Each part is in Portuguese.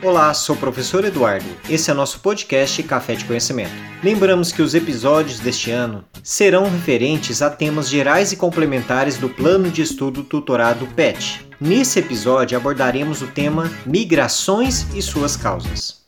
Olá, sou o professor Eduardo. Esse é nosso podcast Café de Conhecimento. Lembramos que os episódios deste ano serão referentes a temas gerais e complementares do Plano de Estudo Tutorado PET. Nesse episódio abordaremos o tema Migrações e suas causas.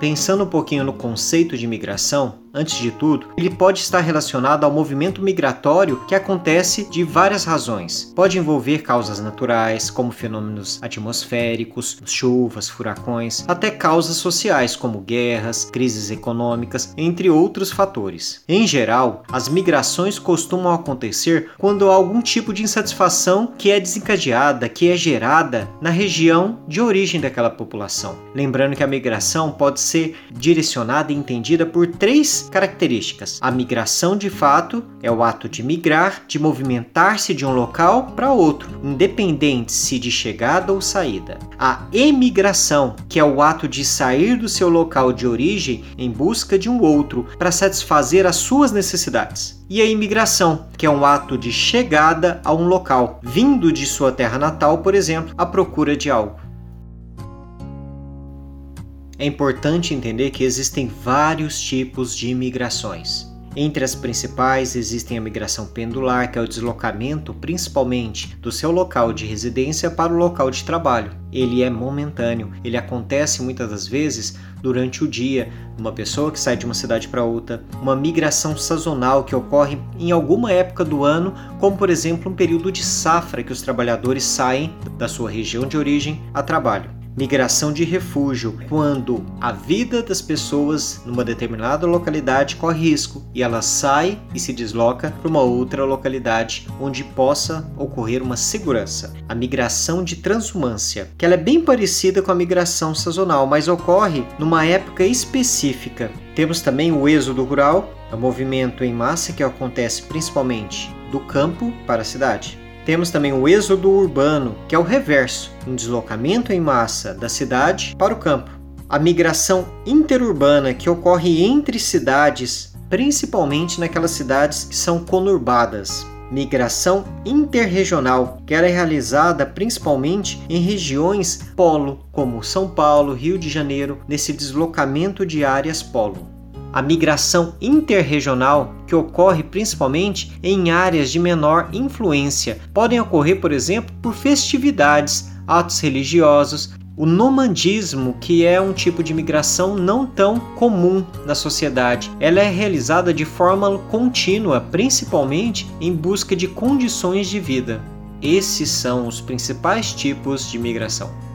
Pensando um pouquinho no conceito de migração, Antes de tudo, ele pode estar relacionado ao movimento migratório que acontece de várias razões. Pode envolver causas naturais, como fenômenos atmosféricos, chuvas, furacões, até causas sociais, como guerras, crises econômicas, entre outros fatores. Em geral, as migrações costumam acontecer quando há algum tipo de insatisfação que é desencadeada, que é gerada na região de origem daquela população. Lembrando que a migração pode ser direcionada e entendida por três características. A migração de fato é o ato de migrar, de movimentar-se de um local para outro, independente se de chegada ou saída. A emigração, que é o ato de sair do seu local de origem em busca de um outro para satisfazer as suas necessidades e a imigração, que é um ato de chegada a um local, vindo de sua terra natal, por exemplo, à procura de algo. É importante entender que existem vários tipos de imigrações. Entre as principais existem a migração pendular, que é o deslocamento principalmente do seu local de residência para o local de trabalho. Ele é momentâneo, ele acontece muitas das vezes durante o dia, uma pessoa que sai de uma cidade para outra, uma migração sazonal que ocorre em alguma época do ano, como por exemplo um período de safra que os trabalhadores saem da sua região de origem a trabalho migração de refúgio, quando a vida das pessoas numa determinada localidade corre risco e ela sai e se desloca para uma outra localidade onde possa ocorrer uma segurança. A migração de transumância, que ela é bem parecida com a migração sazonal, mas ocorre numa época específica. Temos também o êxodo rural, é um movimento em massa que acontece principalmente do campo para a cidade. Temos também o êxodo urbano, que é o reverso, um deslocamento em massa da cidade para o campo. A migração interurbana, que ocorre entre cidades, principalmente naquelas cidades que são conurbadas. Migração interregional, que era realizada principalmente em regiões polo, como São Paulo, Rio de Janeiro, nesse deslocamento de áreas polo a migração interregional, que ocorre principalmente em áreas de menor influência, podem ocorrer, por exemplo, por festividades, atos religiosos, o nomandismo, que é um tipo de migração não tão comum na sociedade. Ela é realizada de forma contínua, principalmente em busca de condições de vida. Esses são os principais tipos de migração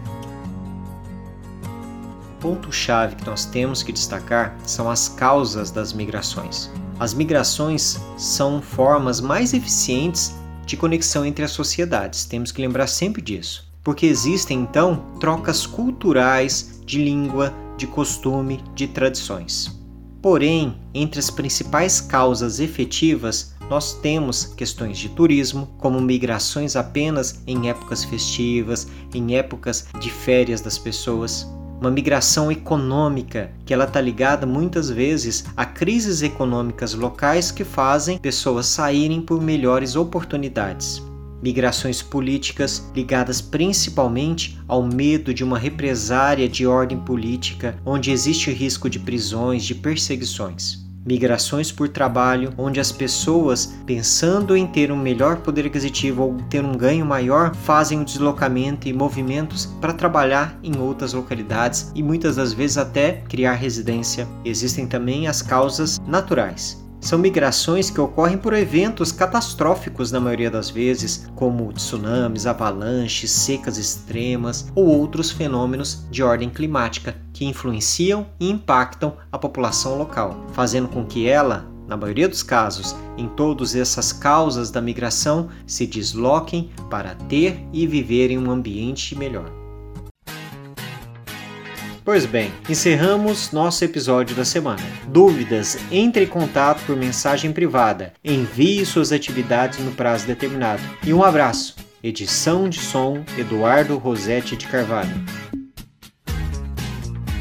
ponto-chave que nós temos que destacar são as causas das migrações. As migrações são formas mais eficientes de conexão entre as sociedades, temos que lembrar sempre disso, porque existem então trocas culturais, de língua, de costume, de tradições. Porém, entre as principais causas efetivas, nós temos questões de turismo, como migrações apenas em épocas festivas, em épocas de férias das pessoas, uma migração econômica, que ela está ligada muitas vezes a crises econômicas locais que fazem pessoas saírem por melhores oportunidades. Migrações políticas ligadas principalmente ao medo de uma represária de ordem política, onde existe risco de prisões, de perseguições migrações por trabalho, onde as pessoas, pensando em ter um melhor poder aquisitivo ou ter um ganho maior, fazem o deslocamento e movimentos para trabalhar em outras localidades e muitas das vezes até criar residência. Existem também as causas naturais, são migrações que ocorrem por eventos catastróficos na maioria das vezes, como tsunamis, avalanches, secas extremas ou outros fenômenos de ordem climática que influenciam e impactam a população local, fazendo com que ela, na maioria dos casos, em todas essas causas da migração, se desloquem para ter e viver em um ambiente melhor. Pois bem, encerramos nosso episódio da semana. Dúvidas? Entre em contato por mensagem privada. Envie suas atividades no prazo determinado. E um abraço. Edição de som Eduardo Rosetti de Carvalho.